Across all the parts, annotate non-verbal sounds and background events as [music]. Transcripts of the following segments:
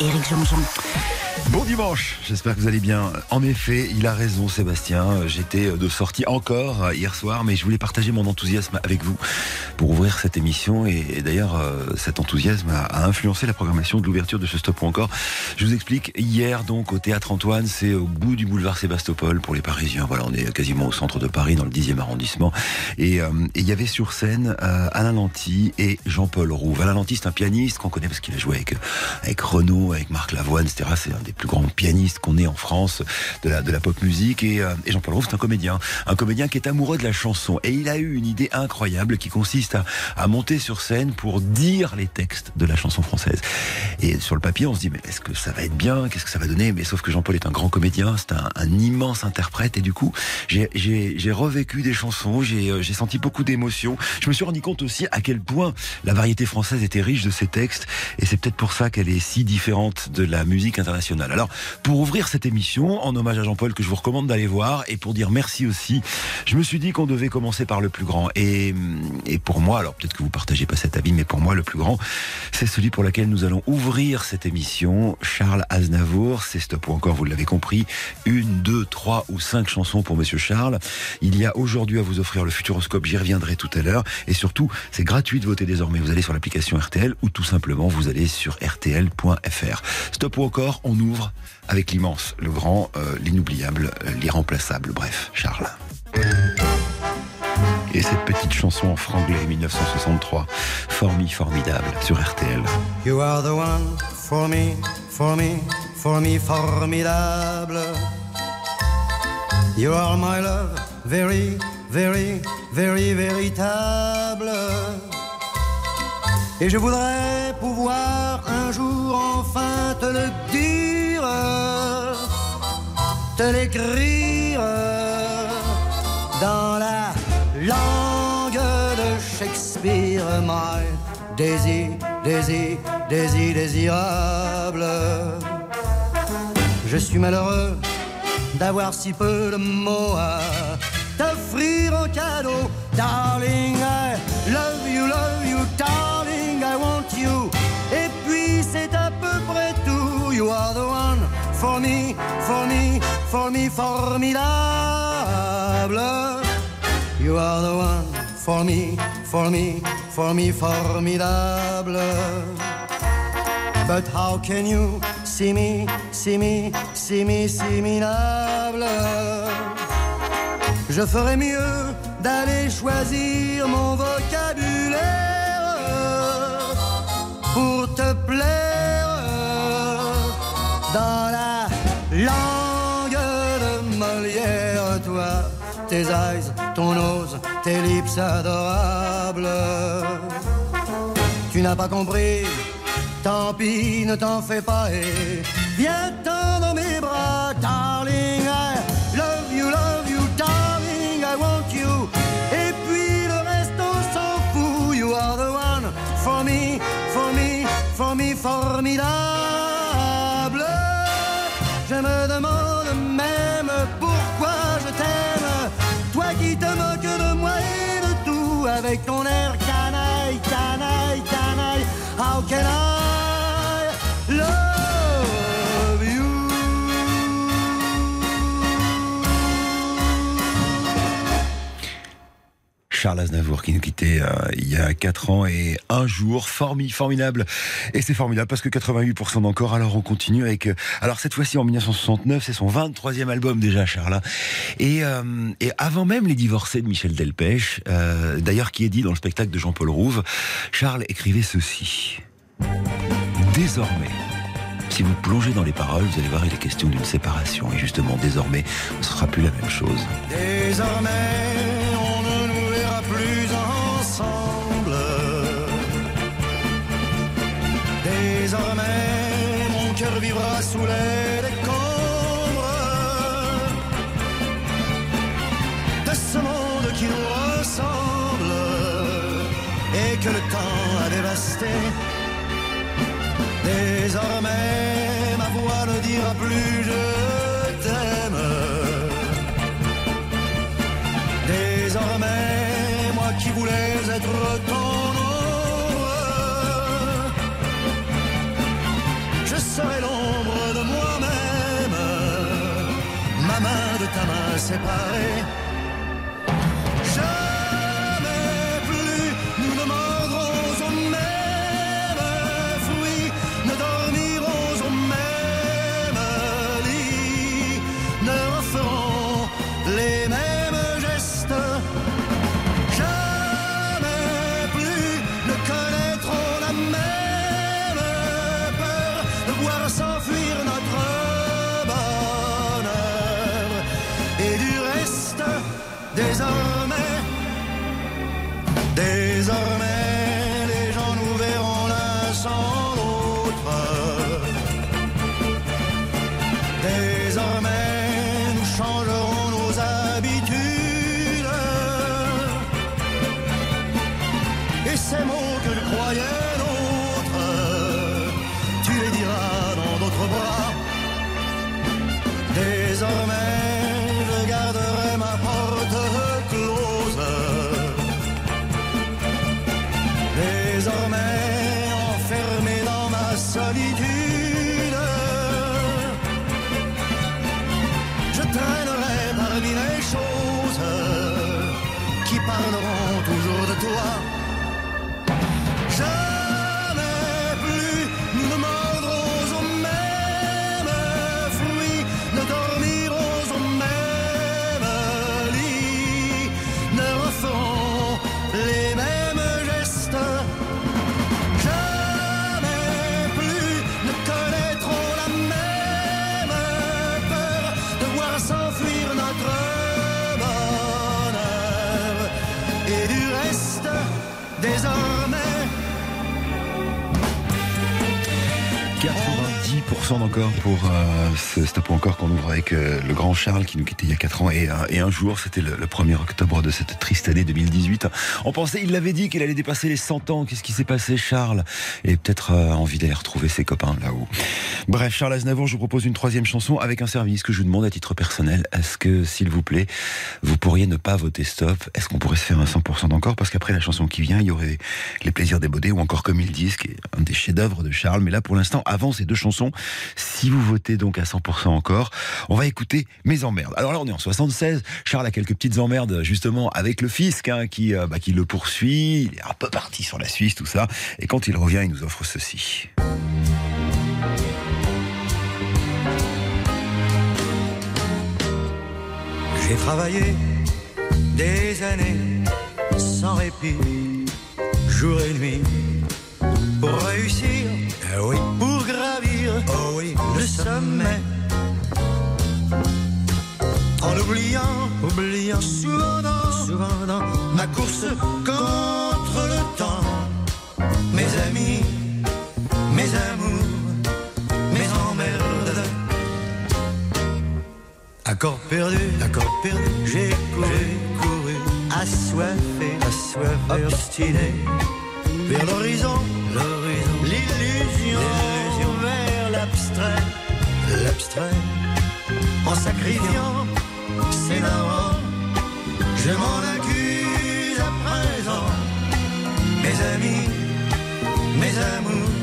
Éric Jean-Jean. Bon dimanche, j'espère que vous allez bien. En effet, il a raison Sébastien, j'étais de sortie encore hier soir, mais je voulais partager mon enthousiasme avec vous pour ouvrir cette émission et, d'ailleurs euh, cet enthousiasme a, influencé la programmation de l'ouverture de ce stop ou encore. Je vous explique, hier donc au Théâtre Antoine, c'est au bout du boulevard Sébastopol pour les Parisiens. Voilà, on est quasiment au centre de Paris dans le 10e arrondissement et euh, il y avait sur scène euh, Alain Lanty et Jean-Paul Rouve. Alain Lanty c'est un pianiste qu'on connaît parce qu'il a joué avec, avec Renaud, avec Marc Lavoine. C'est un des plus grands pianistes qu'on ait en France de la, pop musique. Et, euh, et Jean-Paul Rouve, c'est un comédien. Un comédien qui est amoureux de la chanson. Et il a eu une idée incroyable qui consiste à, à monter sur scène pour dire les textes de la chanson française. Et sur le papier, on se dit, mais est-ce que ça va être bien? Qu'est-ce que ça va donner? Mais sauf que Jean-Paul est un grand comédien, c'est un, un, immense interprète. Et du coup, j'ai revécu des chansons, euh, j'ai senti beaucoup d'émotions. Je me suis rendu compte aussi à quel point la variété française était riche de ses textes. Et c'est peut-être pour ça qu'elle est si différente de la musique internationale. Alors, pour ouvrir cette émission, en hommage à Jean-Paul, que je vous recommande d'aller voir, et pour dire merci aussi, je me suis dit qu'on devait commencer par le plus grand. Et, et pour moi, alors peut-être que vous partagez pas cet avis, mais pour moi, le plus grand, c'est celui pour lequel nous allons ouvrir cette émission. Charles Aznavour, c'est stop ou encore, vous l'avez compris, une, deux, trois ou cinq chansons pour Monsieur Charles. Il y a aujourd'hui à vous offrir le Futuroscope, j'y reviendrai tout à l'heure. Et surtout, c'est gratuit de voter désormais. Vous allez sur l'application RTL ou tout simplement vous allez sur rtl.fr. Stop ou encore, on ouvre avec l'immense, le grand, euh, l'inoubliable, euh, l'irremplaçable, bref, Charles. Et cette petite chanson en franglais 1963, formi formidable sur RTL. You are the one for me, for me, for me formidable. You are my love, very, very, very véritable. Et je voudrais pouvoir un jour enfin te le dire, te l'écrire dans la langue de Shakespeare, my désir, désir, désir, désirable. Je suis malheureux d'avoir si peu de mots à t'offrir en cadeau, darling. I love you, love you, darling. You are the one for me, for me, for me, formidable. You are the one for me, for me, for me, formidable. But how can you see me, see me, see me, see Je ferais mieux d'aller choisir mon vocabulaire pour te plaire dans la langue de Molière, toi, tes eyes, ton nose, tes lips adorables. Tu n'as pas compris, tant pis, ne t'en fais pas et viens dans mes bras, darling. I love you, love you, darling, I want you. Et puis le reste, on s'en fout. You are the one for me, for me, for me, formidable. Je me demande même pourquoi je t'aime. Toi qui te moques de moi et de tout avec ton air canaille, canaille, canaille. How can Charles Aznavour qui nous quittait euh, il y a 4 ans et un jour, formi, formidable. Et c'est formidable parce que 88% d'encore, alors on continue avec... euh, alors cette fois-ci en 1969, c'est son 23e album déjà, Charles. Et, euh, et avant même Les Divorcés de Michel Delpech, d'ailleurs qui est dit dans le spectacle de Jean-Paul Rouve, Charles écrivait ceci. Désormais, si vous plongez dans les paroles, vous allez voir, il est question d'une séparation. Et justement, désormais, ce ne sera plus la même chose. Désormais, sous les décombres de ce monde qui nous ressemble et que le temps a dévasté. Désormais, ma voix ne dira plus je t'aime. Désormais, moi qui voulais être ton de 90% d'encore pour euh, ce stop encore qu'on ouvre avec euh, le grand Charles qui nous quittait il y a 4 ans et, euh, et un jour, c'était le, le 1er octobre de cette triste année 2018. On pensait, il l'avait dit qu'il allait dépasser les 100 ans. Qu'est-ce qui s'est passé, Charles? Et peut-être euh, envie d'aller retrouver ses copains là-haut. Bref, Charles Aznavour, je vous propose une troisième chanson avec un service que je vous demande à titre personnel. Est-ce que, s'il vous plaît, vous pourriez ne pas voter stop? Est-ce qu'on pourrait se faire un 100% d'encore? Parce qu'après la chanson qui vient, il y aurait Les plaisirs des Baudets ou encore Comme ils disent, qui est un des chefs-d'œuvre de Charles. Mais là, pour l'instant, avant ces deux chansons, si vous votez donc à 100% encore, on va écouter Mes emmerdes. Alors là, on est en 76. Charles a quelques petites emmerdes, justement, avec le fisc, hein, qui, euh, bah, qui le poursuit. Il est un peu parti sur la Suisse, tout ça. Et quand il revient, il nous offre ceci. J'ai travaillé des années sans répit, jour et nuit, pour réussir, eh oui, pour gravir, oh oui, le sommet. En oubliant, oubliant souvent dans, souvent dans ma course contre le temps, mes amis, mes amours, mes emmerdes. Accord perdu, accord perdu, j'ai couru, couru, assoiffé, assoiffé, obstiné, vers l'horizon, l'illusion, vers l'abstrait, l'abstrait, en sacrifiant ses narrants, je m'en accuse à présent, mes amis, mes amours,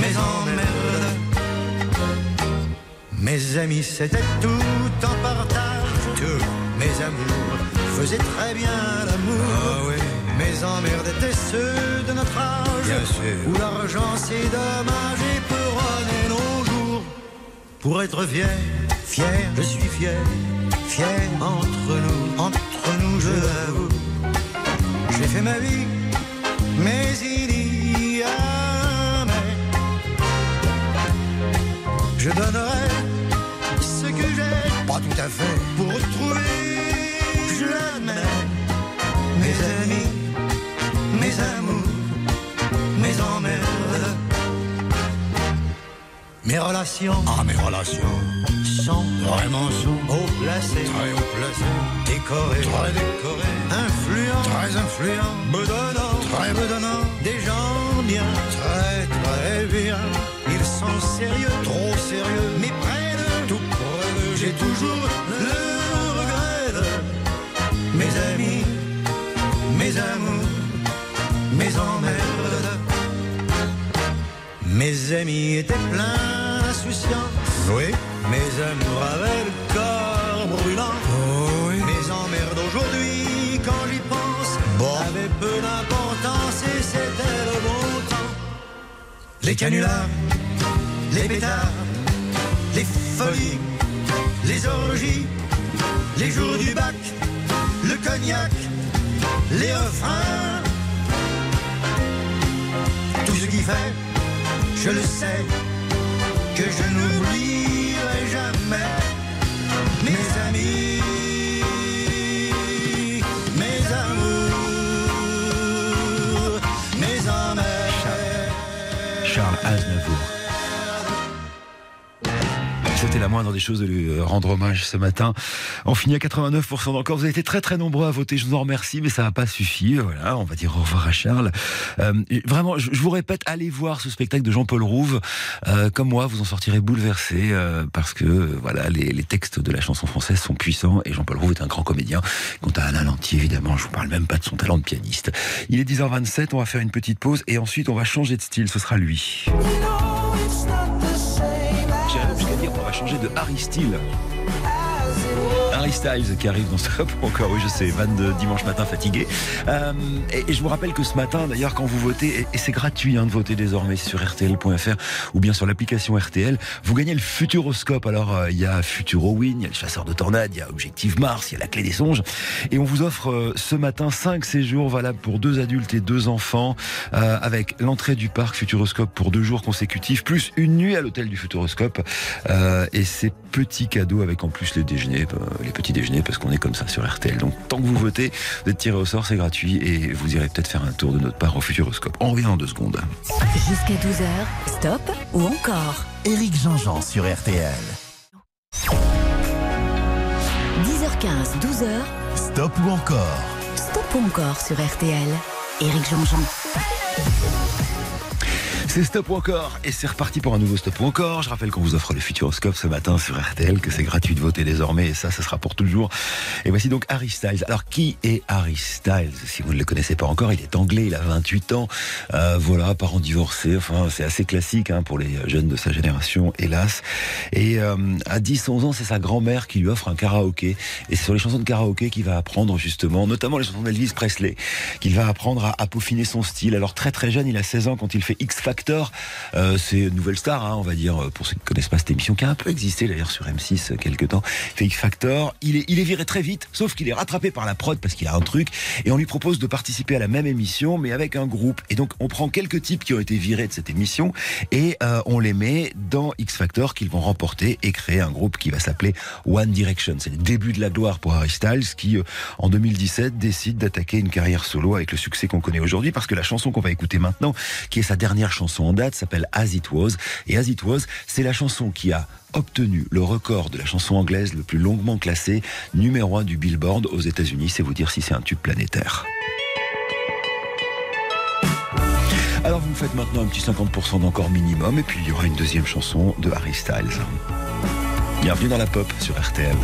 mes emmerdes. Mes amis, c'était tout en partage. Tous mes amours faisaient très bien l'amour. Mes emmerdes étaient ceux de notre âge. Où l'argent, c'est dommage et peut nos jours. Pour être fier, fier, je suis fier. Fier entre nous, entre nous, je l'avoue. J'ai fait ma vie, mais il y a mais. Je donnerai ce que j'ai, pas tout à fait, mes relations, ah mes relations, sont vraiment sont haut placées, très haut placées, décorées, très décorées, influents, très influents, me donnant, très me donnant, des gens bien, très très bien, ils sont sérieux, trop sérieux, mais près de tout. Près d'eux, j'ai toujours le regret de mes amis, mes amours, Mes amis étaient pleins d'insouciance. Oui. Mes amours avaient le corps brûlant. Oh, oui. Mes emmerdes d'aujourd'hui, quand j'y pense, Bon. avaient peu d'importance et c'était le bon temps. Les canulars, les pétards, les folies, les orgies, les jours du bac, le cognac, les refrains. Tout ce qui fait, je le sais, que je n'oublierai jamais mes amis, C'était la moindre des choses de lui euh, rendre hommage ce matin. On finit à 89% d'encore. Vous avez été très très nombreux à voter. Je vous en remercie, mais ça n'a pas suffi. Voilà, on va dire au revoir à Charles. Euh, vraiment, je, vous répète, allez voir ce spectacle de Jean-Paul Rouve. Euh, comme moi, vous en sortirez bouleversé parce que voilà, les, textes de la chanson française sont puissants et Jean-Paul Rouve est un grand comédien. Quant à Alain Lantier, évidemment, je vous parle même pas de son talent de pianiste. Il est 10h27. On va faire une petite pause et ensuite on va changer de style. Ce sera lui. J'irais même jusqu'à dire qu'on va changer de Harry Styles. Styles qui arrive dans ce encore oui je sais van de dimanche matin fatigué. Euh, et, je vous rappelle que ce matin d'ailleurs quand vous votez et, c'est gratuit hein, de voter désormais sur rtl.fr ou bien sur l'application RTL vous gagnez le Futuroscope. Alors euh, il y a Futurowin il y a le chasseur de tornades il y a Objectif Mars il y a la clé des songes. Et on vous offre euh, ce matin 5 séjours valables pour deux adultes et deux enfants avec l'entrée du parc Futuroscope pour deux jours consécutifs plus une nuit à l'hôtel du Futuroscope. Et ces petits cadeaux avec en plus les déjeuners petits déjeuners parce qu'on est comme ça sur RTL. Donc tant que vous votez, vous êtes tiré au sort, c'est gratuit et vous irez peut-être faire un tour de notre part au Futuroscope. On revient dans deux secondes. Jusqu'à 12h, stop ou encore Éric Jean-Jean sur RTL. 10h15, 12h, Stop ou encore stop ou encore sur RTL. Éric Jean-Jean. C'est Stop encore et c'est reparti pour un nouveau Stop encore. Je rappelle qu'on vous offre le Futuroscope ce matin sur RTL, que c'est gratuit de voter désormais et ça, ce sera pour toujours. Et voici donc Harry Styles. Alors qui est Harry Styles? Si vous ne le connaissez pas encore, il est anglais, il a 28 ans. Euh, voilà, parents divorcés. Enfin, c'est assez classique hein, pour les jeunes de sa génération, hélas. Et euh, à 10-11 ans, c'est sa grand-mère qui lui offre un karaoké. Et c'est sur les chansons de karaoké qu'il va apprendre justement, notamment les chansons d'Elvis Presley, qu'il va apprendre à, à peaufiner son style. Alors très très jeune, il a 16 ans quand il fait X Factor. Euh, c'est une nouvelle star, hein, on va dire, pour ceux qui ne connaissent pas cette émission, qui a un peu existé d'ailleurs sur M6 euh, quelques temps. X Factor. Il est, il est viré très vite, sauf qu'il est rattrapé par la prod parce qu'il a un truc. Et on lui propose de participer à la même émission, mais avec un groupe. Et donc on prend quelques types qui ont été virés de cette émission et euh, on les met dans X Factor qu'ils vont remporter et créer un groupe qui va s'appeler One Direction. C'est le début de la gloire pour Harry Styles qui, euh, en 2017, décide d'attaquer une carrière solo avec le succès qu'on connaît aujourd'hui parce que la chanson qu'on va écouter maintenant, qui est sa dernière chanson en date, s'appelle As It Was. Et As It Was, c'est la chanson qui a obtenu le record de la chanson anglaise le plus longuement classée, numéro 1 du Billboard aux États-Unis. C'est vous dire si c'est un tube planétaire. Alors vous me faites maintenant un petit 50% d'encore minimum et puis il y aura une deuxième chanson de Harry Styles. Bienvenue dans la pop sur RTL.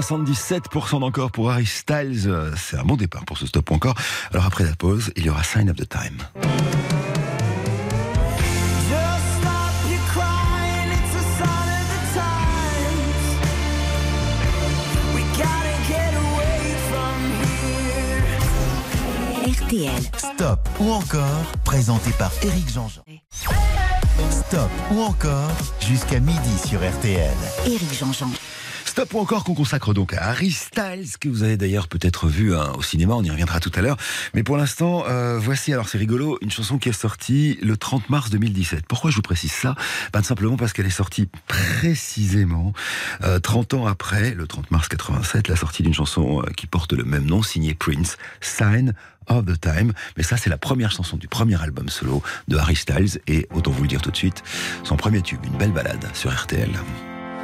77% d'encore pour Harry Styles. C'est un bon départ pour ce stop ou encore. Alors après la pause, il y aura Sign of the Time. RTL. Stop ou encore, présenté par Éric Jean-Jean. Stop ou encore, jusqu'à midi sur RTL. Éric Jean-Jean. Stop ou encore qu'on consacre donc à Harry Styles, que vous avez d'ailleurs peut-être vu hein, au cinéma, on y reviendra tout à l'heure. Mais pour l'instant, euh, voici, alors c'est rigolo, une chanson qui est sortie le 30 mars 2017. Pourquoi je vous précise ça? Ben, simplement parce qu'elle est sortie précisément euh, 30 ans après, le 30 mars 87, la sortie d'une chanson euh, qui porte le même nom, signée Prince, Sign of the Time. Mais ça, c'est la première chanson du premier album solo de Harry Styles, et autant vous le dire tout de suite, son premier tube, une belle balade sur RTL.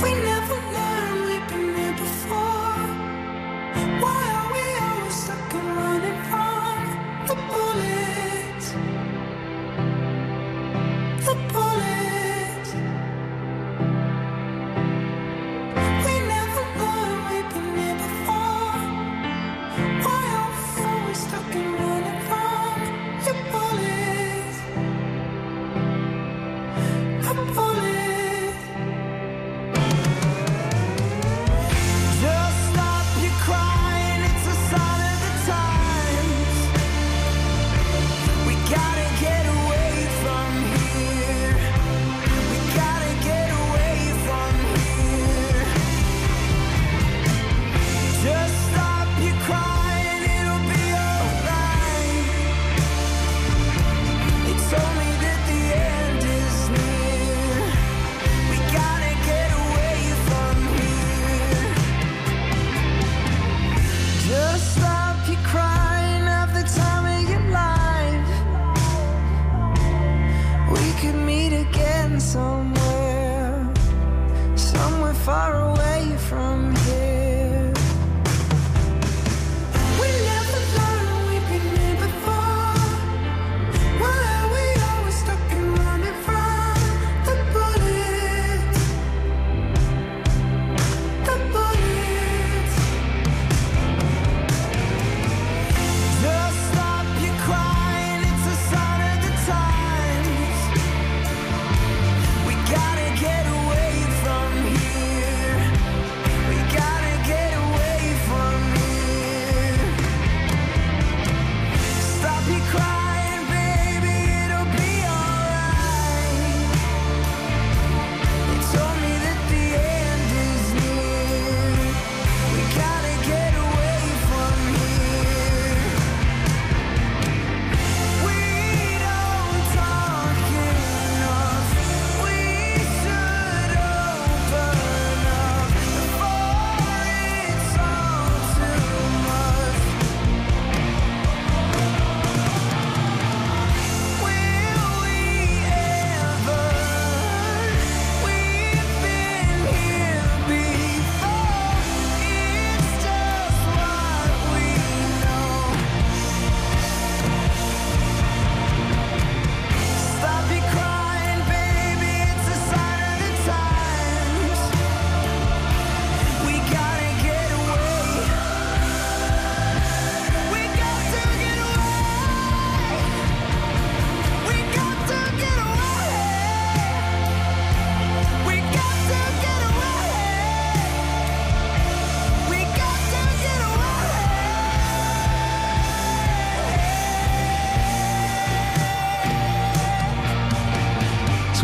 We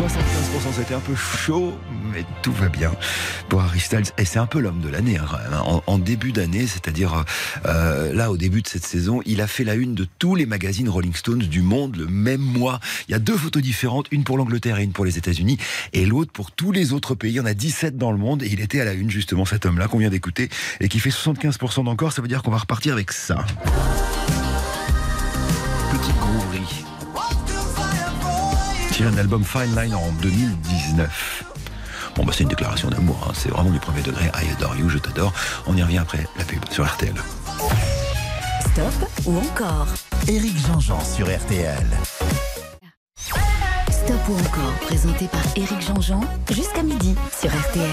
75%, c'était un peu chaud, mais tout va bien pour Harry Et c'est un peu l'homme de l'année, hein, hein. en, début d'année, c'est-à-dire euh, euh, là, au début de cette saison, il a fait la une de tous les magazines Rolling Stones du monde le même mois. Il y a deux photos différentes, une pour l'Angleterre et une pour les États-Unis, et l'autre pour tous les autres pays. Il y en a 17 dans le monde, et il était à la une, justement, cet homme-là qu'on vient d'écouter, et qui fait 75% d'encore, ça veut dire qu'on va repartir avec ça. Petite grouerie Tiré un album Fine Line en 2019. Bon, bah, c'est une déclaration d'amour, hein. c'est vraiment du premier degré. I adore you, je t'adore. On y revient après la pub sur RTL. Stop ou encore? Éric Jean-Jean sur RTL. Stop ou encore, présenté par Éric Jean-Jean, jusqu'à midi sur RTL.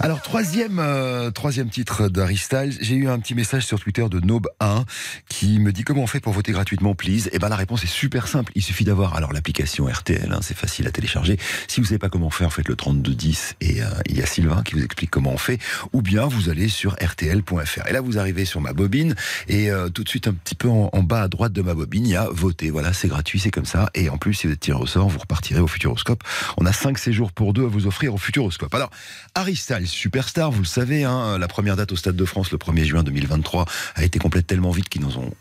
Alors, troisième, euh, troisième titre d'Harry. J'ai eu un petit message sur Twitter de Nob1 qui me dit comment on fait pour voter gratuitement, please? Et ben, la réponse est super simple. Il suffit d'avoir, alors, l'application RTL, hein, c'est facile à télécharger. Si vous savez pas comment faire, faites le 3210 et euh, il y a Sylvain qui vous explique comment on fait. Ou bien, vous allez sur rtl.fr. Et là, vous arrivez sur ma bobine et euh, tout de suite, un petit peu en, en bas à droite de ma bobine, il y a voter. Voilà, c'est gratuit, c'est comme ça. Et en plus, si vous êtes tiré au sort, vous repartirez au Futuroscope. On a 5 séjours pour deux à vous offrir au Futuroscope. Alors, Harry Styles, superstar, vous le savez, hein, la première date au Stade de France le 1er juin 2023 a été complète tellement vite qu'ils nous ont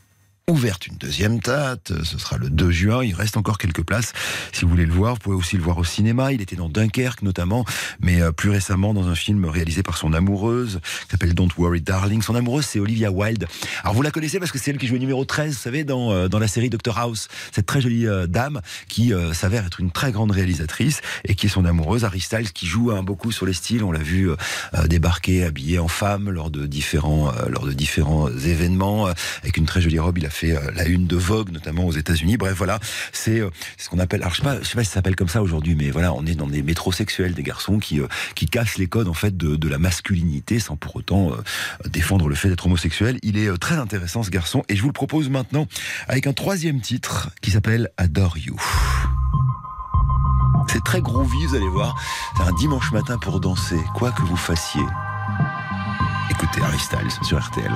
ouverte une deuxième date, ce sera le 2 juin, il reste encore quelques places. Si vous voulez le voir, vous pouvez aussi le voir au cinéma, il était dans Dunkerque notamment, mais euh, plus récemment dans un film réalisé par son amoureuse, qui s'appelle Don't Worry Darling, son amoureuse c'est Olivia Wilde, alors vous la connaissez parce que c'est elle qui joue numéro 13, vous savez, dans, euh, dans la série Doctor House, cette très jolie euh, dame qui euh, s'avère être une très grande réalisatrice et qui est son amoureuse, Harry Styles, qui joue beaucoup sur les styles, on l'a vu euh, euh, débarquer habillé en femme lors de différents, euh, lors de différents événements, euh, avec une très jolie robe, fait euh, la une de Vogue, notamment aux États-Unis. Bref, voilà, c'est euh, ce qu'on appelle. Alors, je sais sais pas si ça s'appelle comme ça aujourd'hui, mais voilà, on est dans des métrosexuels, des garçons qui euh, qui cassent les codes en fait de, de la masculinité, sans pour autant défendre le fait d'être homosexuel. Il est très intéressant ce garçon, et je vous le propose maintenant avec un troisième titre qui s'appelle Adore You. C'est très groovy, vous allez voir. C'est un dimanche matin pour danser, quoi que vous fassiez. Écoutez Harry Styles sur RTL.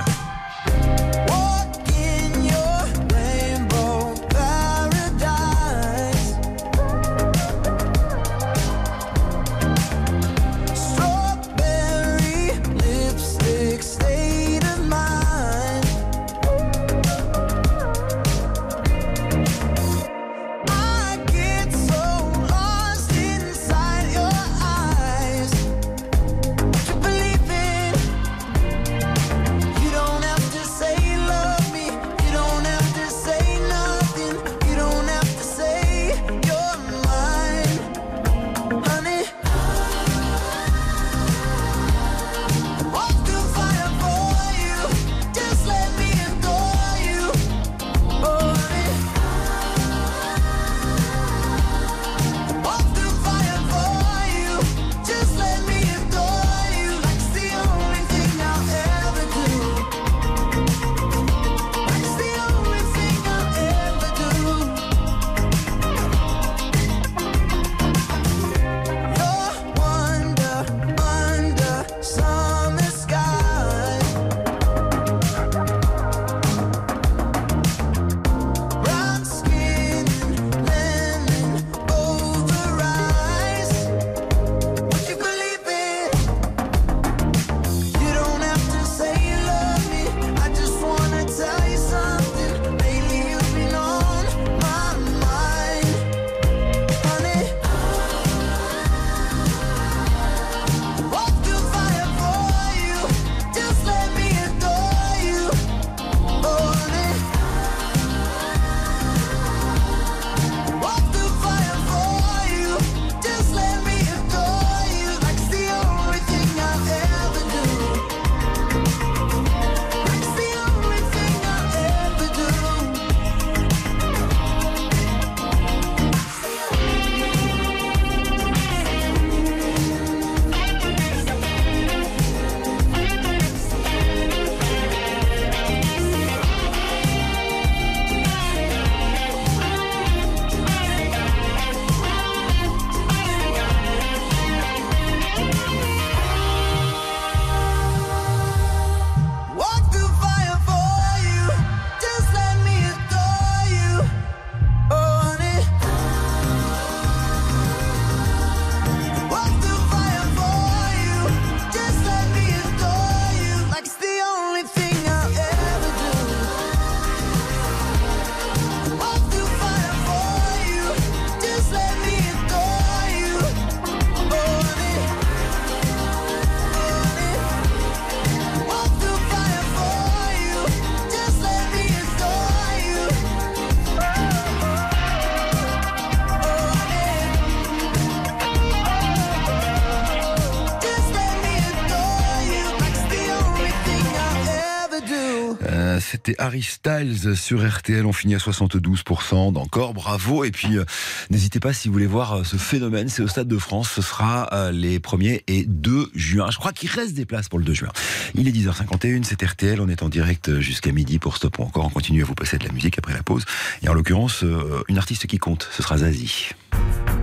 Harry Styles sur RTL. On finit à 72% d'encore. Bravo. Et puis, euh, n'hésitez pas si vous voulez voir euh, ce phénomène. C'est au Stade de France. Ce sera euh, les 1er et 2 juin. Je crois qu'il reste des places pour le 2 juin. Il est 10h51. C'est RTL. On est en direct jusqu'à midi pour Stop encore. On continue à vous passer de la musique après la pause. Et en l'occurrence, une artiste qui compte. Ce sera Zazie.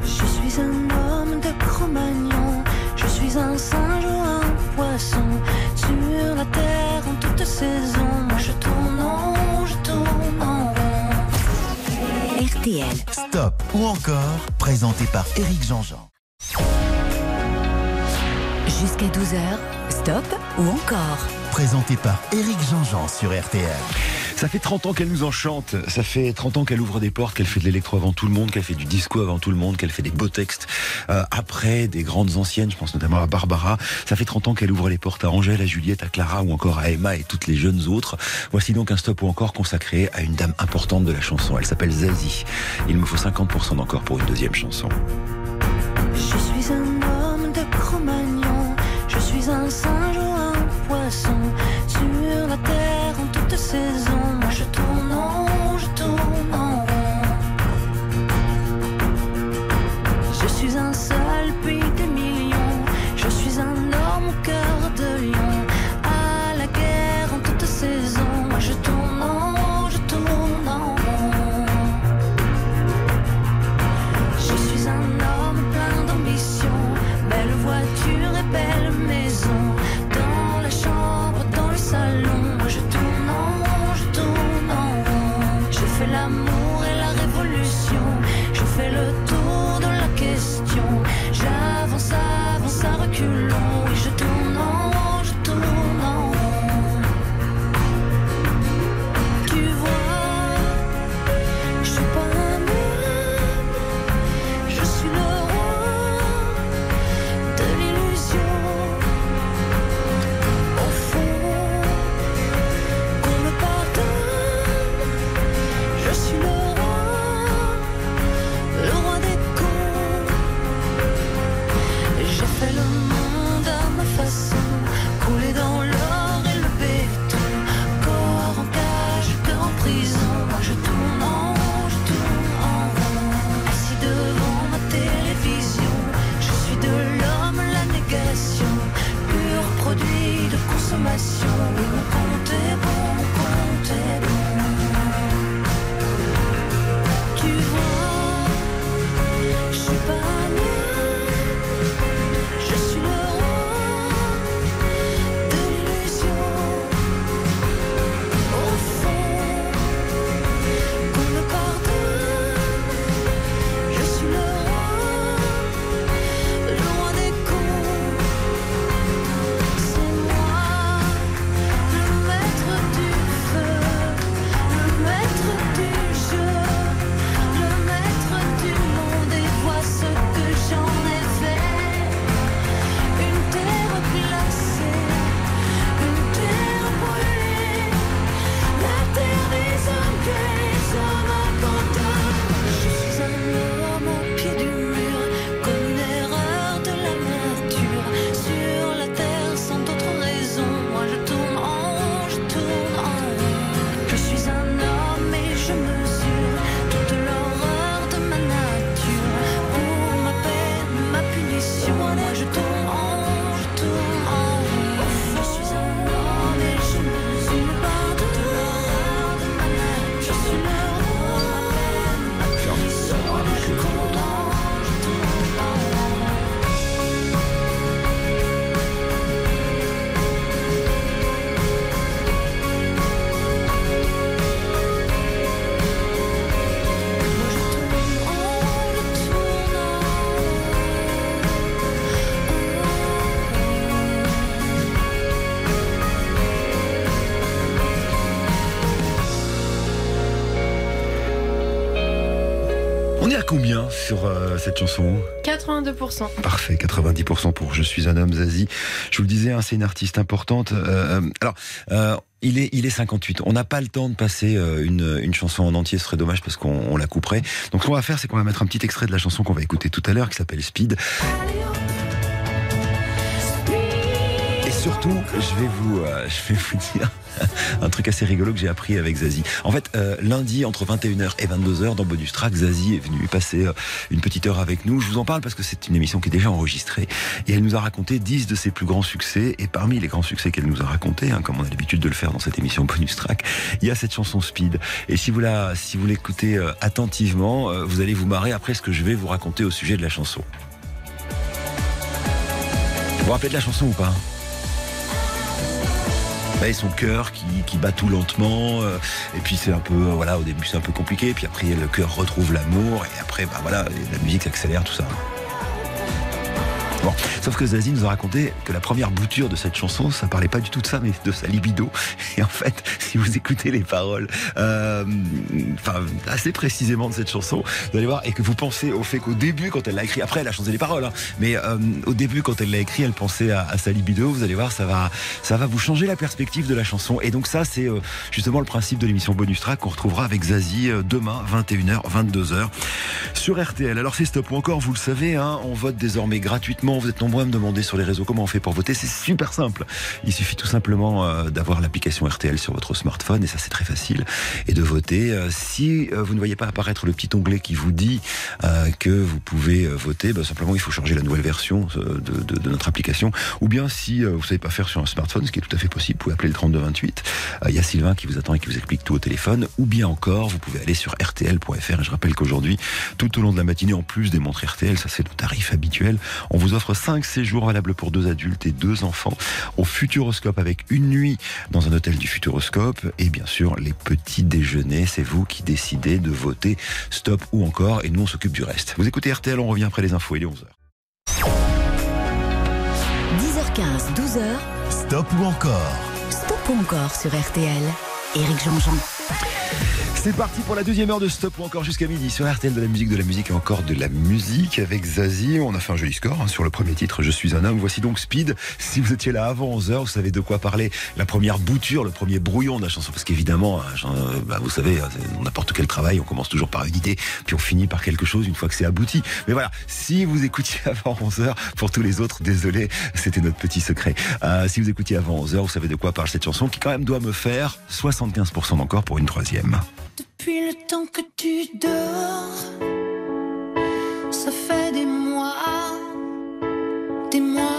Je suis un homme je suis un RTL. Stop ou encore, présenté par Éric Jean-Jean. Jusqu'à 12h. Stop ou encore Présenté par Éric Jean-Jean sur RTL. Ça fait 30 ans qu'elle nous enchante, ça fait 30 ans qu'elle ouvre des portes, qu'elle fait de l'électro avant tout le monde, qu'elle fait du disco avant tout le monde, qu'elle fait des beaux textes euh, après des grandes anciennes, je pense notamment à Barbara. Ça fait 30 ans qu'elle ouvre les portes à Angèle, à Juliette, à Clara ou encore à Emma et toutes les jeunes autres. Voici donc un stop ou encore consacré à une dame importante de la chanson. Elle s'appelle Zazie. Il me faut 50% d'encore pour une deuxième chanson. Je suis un homme de Cro-Magnon, je suis un singe ou un poisson. Sur la terre en toute saison, sur euh, cette chanson 82%. Parfait, 90% pour Je suis un homme Zazie. Je vous le disais, hein, c'est une artiste importante. Euh, euh, alors, euh, il est, il est 58. On n'a pas le temps de passer euh, une, une chanson en entier, ce serait dommage parce qu'on on la couperait. Donc, ce qu'on va faire, c'est qu'on va mettre un petit extrait de la chanson qu'on va écouter tout à l'heure, qui s'appelle Speed. Surtout, je vais vous, euh, je vais vous dire [laughs] un truc assez rigolo que j'ai appris avec Zazie. En fait, euh, lundi entre 21h et 22h dans Bonus Track, Zazie est venue passer euh, une petite heure avec nous. Je vous en parle parce que c'est une émission qui est déjà enregistrée et elle nous a raconté 10 de ses plus grands succès. Et parmi les grands succès qu'elle nous a racontés, hein, comme on a l'habitude de le faire dans cette émission Bonus Track, il y a cette chanson Speed. Et si vous la, si vous l'écoutez attentivement, vous allez vous marrer après ce que je vais vous raconter au sujet de la chanson. Vous vous rappelez de la chanson ou pas? Et son cœur qui, bat tout lentement euh, et puis c'est un peu euh, voilà au début c'est un peu compliqué puis après le cœur retrouve l'amour et après bah voilà la musique accélère tout ça Sauf que Zazie nous a raconté que la première bouture de cette chanson, ça parlait pas du tout de ça, mais de sa libido. Et en fait, [laughs] si vous écoutez les paroles, euh, enfin assez précisément de cette chanson, vous allez voir, et que vous pensez au fait qu'au début, quand elle l'a écrit, après elle a changé les paroles, hein, mais euh, au début, quand elle l'a écrit, elle pensait à, sa libido. Vous allez voir, ça va, ça va vous changer la perspective de la chanson. Et donc ça, c'est euh, justement le principe de l'émission Bonus Track qu'on retrouvera avec Zazie demain, 21h, 22h sur RTL. Alors c'est stop ou encore, vous le savez, hein, on vote désormais gratuitement vous êtes nombreux à me demander sur les réseaux comment on fait pour voter. C'est super simple. Il suffit tout simplement euh, d'avoir l'application RTL sur votre smartphone et ça c'est très facile et de voter. Euh, si euh, vous ne voyez pas apparaître le petit onglet qui vous dit que vous pouvez voter, bah, simplement il faut charger la nouvelle version de, notre application. Ou bien si vous savez pas faire sur un smartphone, ce qui est tout à fait possible, vous pouvez appeler le 3228. Il y a Sylvain qui vous attend et qui vous explique tout au téléphone. Ou bien encore, vous pouvez aller sur rtl.fr. Et je rappelle qu'aujourd'hui, tout au long de la matinée, en plus des montres RTL, ça c'est le tarif habituel, on vous offre 5 séjours valables pour deux adultes et deux enfants au Futuroscope avec une nuit dans un hôtel du Futuroscope et bien sûr les petits déjeuners. C'est vous qui décidez de voter stop ou encore et nous on s'occupe du reste. Vous écoutez RTL, on revient après les infos, il est 11h. 10h15, 12h. Stop ou encore Stop ou encore sur RTL. Éric Jean-Jean. C'est parti pour la deuxième heure de Stop ou encore jusqu'à midi sur RTL de la musique, de la musique et encore de la musique avec Zazie. On a fait un joli score hein, sur le premier titre Je suis un homme. Voici donc Speed. Si vous étiez là avant 11h, vous savez de quoi parler. La première bouture, le premier brouillon de la chanson. Parce qu'évidemment, hein, bah, vous savez, hein, n'importe quel travail, on commence toujours par une idée, puis on finit par quelque chose une fois que c'est abouti. Mais voilà, si vous écoutiez [laughs] avant 11h, pour tous les autres, désolé, c'était notre petit secret. Euh, si vous écoutiez avant 11h, vous savez de quoi parle cette chanson qui quand même doit me faire 75% d'encore pour une troisième. Depuis le temps que tu dors, ça fait des mois, des mois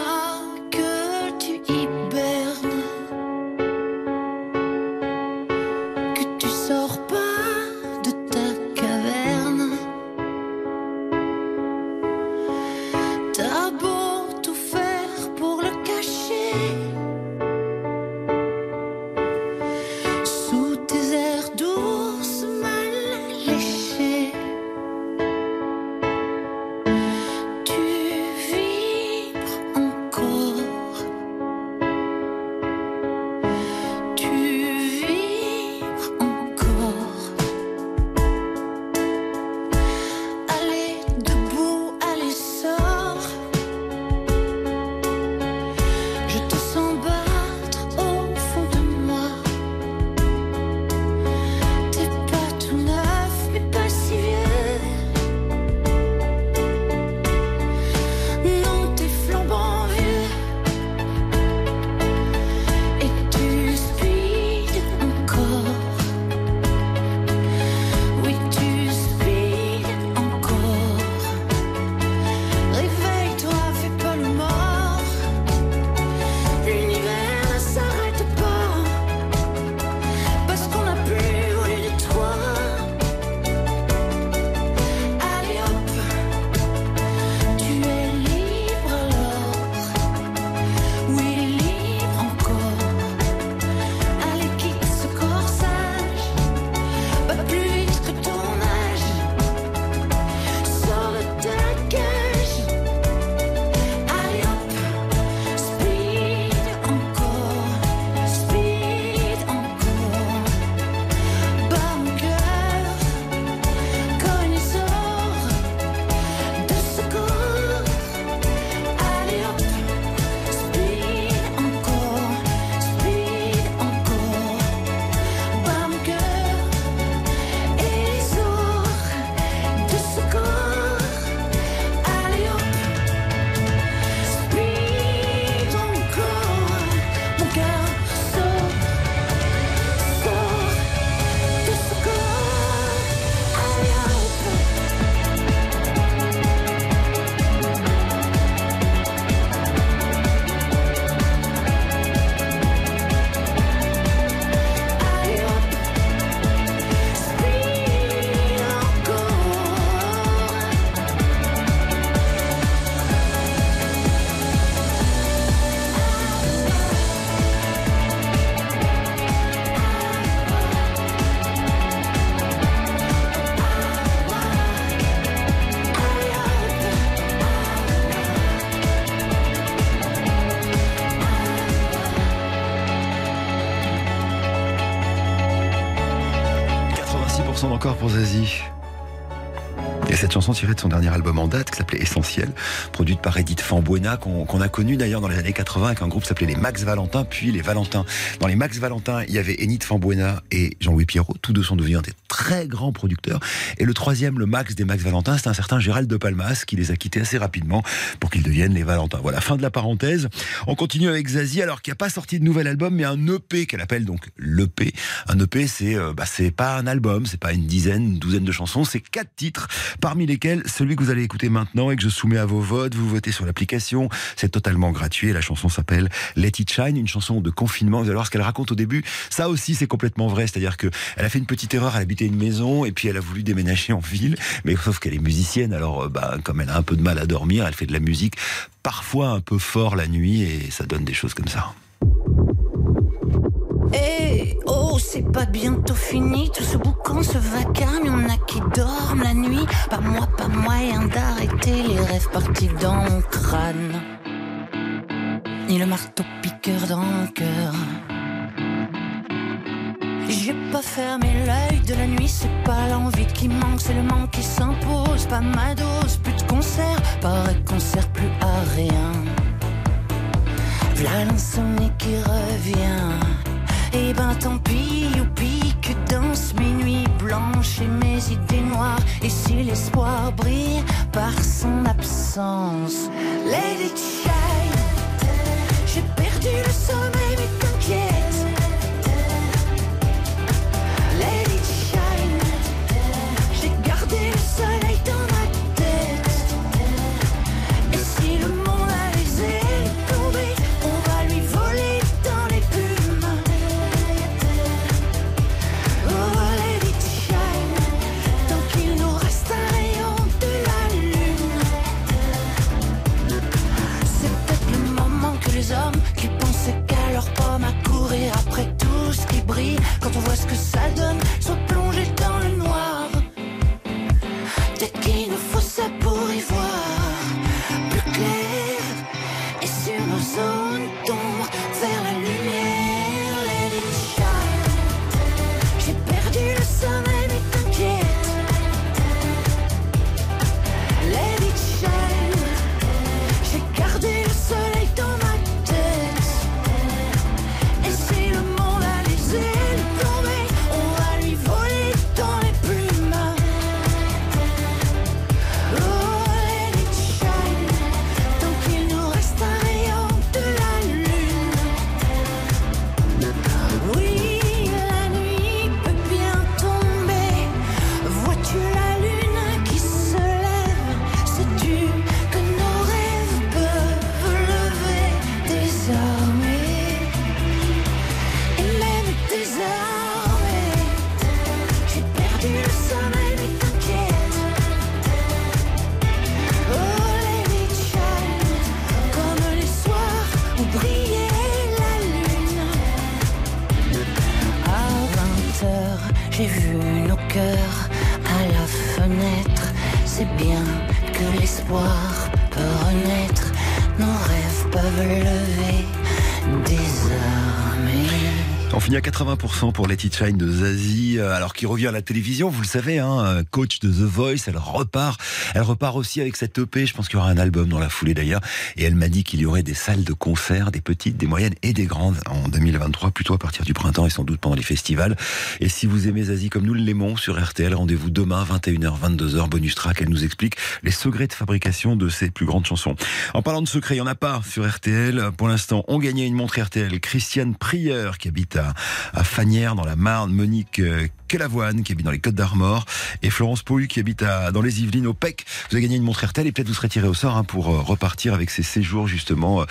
pour Zazie. Et cette chanson tirée de son dernier album en date qui s'appelait Essentiel, produite par Edith Fambuena, qu'on a connu d'ailleurs dans les années 80 avec un groupe s'appelait les Max Valentin, puis les Valentins. Dans les Max Valentin, il y avait Enid Fambuena et Jean-Louis Pierrot, tous deux sont devenus des très grands producteurs. Et le troisième, le Max des Max Valentin, c'est un certain Gérald de Palmas qui les a quittés assez rapidement pour qu'ils deviennent les Valentins. Voilà, fin de la parenthèse. On continue avec Zazie, alors qu'il n'y a pas sorti de nouvel album, mais un EP qu'elle appelle donc l'EP. Un EP, c'est euh, bah, pas un album, c'est pas une dizaine, une douzaine de chansons, c'est quatre titres, parmi lesquels celui que vous allez écouter maintenant et que je soumets à vos votes. Vous votez sur l'application, c'est totalement gratuit. La chanson s'appelle Let It Shine, une chanson de confinement. Vous allez voir ce qu'elle raconte au début. Ça aussi, c'est complètement vrai. C'est-à-dire que elle a fait une petite erreur, elle habitait une maison et puis elle a voulu déménager en ville. Mais sauf qu'elle est musicienne, alors euh, bah, comme elle a un peu de mal à dormir, elle fait de la musique parfois un peu fort la nuit et ça donne des choses comme ça. Oh, c'est pas bientôt fini, tout ce boucan, ce vacarme, y'en a qui dorment la nuit. Pas moi, pas moyen d'arrêter les rêves partis dans mon crâne. Ni le marteau piqueur dans mon cœur. J'ai pas fermé l'œil de la nuit, c'est pas l'envie qui manque, c'est le manque qui s'impose. Pas ma dose, plus de concert, paraît qu'on sert plus à rien. V'là l'insomnie qui revient. Et ben tant pis, youpi, que dansent mes nuits blanches et mes idées noires. Et si l'espoir brille par son absence, it shine. J'ai perdu le sommeil, 80% pour Let It Shine de Zazie, euh, alors qu'il revient à la télévision, vous le savez, hein, euh, coach de The Voice, elle repart. Elle repart aussi avec cette EP, je pense qu'il y aura un album dans la foulée d'ailleurs. Et elle m'a dit qu'il y aurait des salles de concert, des petites, des moyennes et des grandes en 2023, plutôt à partir du printemps et sans doute pendant les festivals. Et si vous aimez Zazie comme nous l'aimons sur RTL, rendez-vous demain 21h, 22h, bonus track. Elle nous explique les secrets de fabrication de ses plus grandes chansons. En parlant de secrets, il n'y en a pas sur RTL. Pour l'instant, on gagnait une montre RTL. Christiane Prieur, qui habite à, à Dans la Marne. Monique euh, Kelavoine, qui habite dans les Côtes d'Armor. Et Florence Pouille, qui habite dans les Yvelines, au PEC. Vous avez gagné une montre RTL et peut-être vous serez tiré au sort hein, pour euh, repartir avec ces séjours, justement, euh,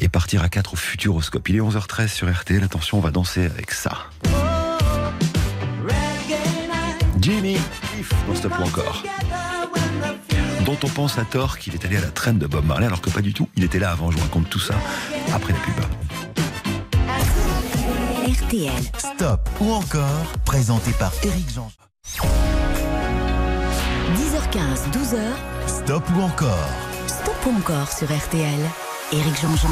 et partir à 4 au Futuroscope. Il est 11h13 sur RTL. Attention, on va danser avec ça. Jimmy, dans Stop ou encore. Dont on pense à tort qu'il est allé à la traîne de Bob Marley, alors que pas du tout. Il était là avant. Je vous raconte tout ça après la pub. RTL. Stop ou encore, présenté par Eric Jean. 10h15, 12h. Stop ou encore Stop ou encore sur RTL. Éric Jean-Jean.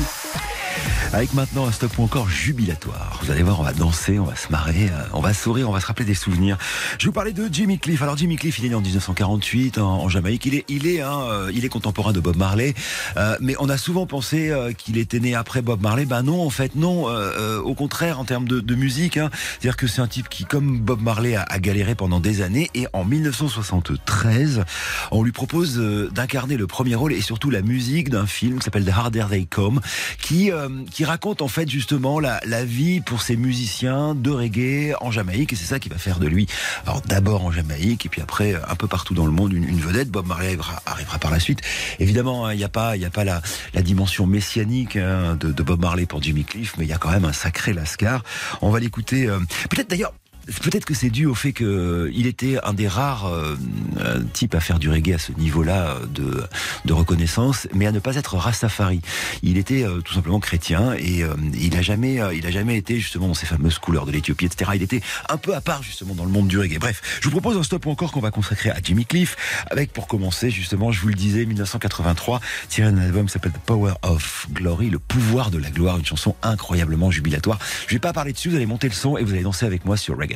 Avec maintenant un stop ou encore jubilatoire. Vous allez voir, on va danser, on va se marrer, euh, on va sourire, on va se rappeler des souvenirs. Je vous parlais de Jimmy Cliff. Alors Jimmy Cliff, il est né en 1948 en, Jamaïque. Il est, il est, hein, euh, il est contemporain de Bob Marley. Euh, mais on a souvent pensé euh, qu'il était né après Bob Marley. Ben non, en fait, non. Euh, euh, au contraire, en termes de, de musique, hein, c'est-à-dire que c'est un type qui, comme Bob Marley, a, a galéré pendant des années. Et en 1973, on lui propose d'incarner le premier rôle et surtout la musique d'un film qui s'appelle The Harder They Come, qui, euh, qui raconte en fait justement la, la vie pour ces musiciens de reggae en Jamaïque. Et c'est ça qui va faire de lui, alors d'abord en Jamaïque et puis après euh, un peu partout dans le monde, une, une vedette. Bob Marley arrivera, arrivera par la suite. Évidemment, hein, il n'y a pas, il a pas la, la dimension messianique hein, de, de Bob Marley pour Jimmy Cliff, mais il y a quand même un sacré lascar. On va l'écouter. euh, Peut-être d'ailleurs. Peut-être que c'est dû au fait qu'il était un des rares euh, euh, types à faire du reggae à ce niveau-là euh, de, de reconnaissance, mais à ne pas être Rastafari. Il était euh, tout simplement chrétien et euh, il a jamais, euh, il a jamais été justement dans ces fameuses couleurs de l'Éthiopie, etc. Il était un peu à part justement dans le monde du reggae. Bref, je vous propose un stop encore qu'on va consacrer à Jimmy Cliff, avec pour commencer justement, je vous le disais, 1983, tiré d'un album qui s'appelle The Power of Glory, le pouvoir de la gloire, une chanson incroyablement jubilatoire. Je vais pas parler dessus, vous allez monter le son et vous allez danser avec moi sur Reggae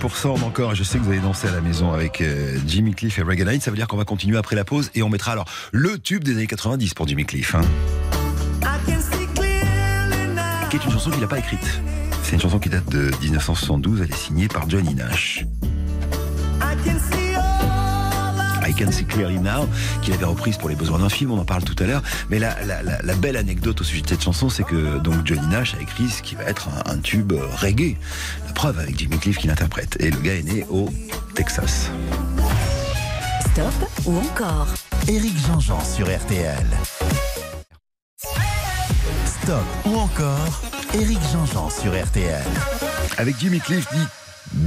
86% encore. Je sais que vous allez danser à la maison avec euh, Jimmy Cliff et Reagan Knight. Ça veut dire qu'on va continuer après la pause et on mettra alors le tube des années 90 pour Jimmy Cliff. hein, qui est une chanson qu'il n'a pas écrite. C'est une chanson qui date de 1972. Elle est signée par Johnny Nash. I Can See Clearly Now, qu'il avait reprise pour les besoins d'un film, on en parle tout à l'heure. Mais la, belle anecdote au sujet de cette chanson, c'est que donc Johnny Nash a écrit ce qui va être un, un tube euh, reggae. Preuve avec Jimmy Cliff qui l'interprète. Et le gars est né au Texas. Stop ou encore Éric Jean-Jean sur RTL. Stop ou encore Éric Jean-Jean sur RTL. Avec Jimmy Cliff dit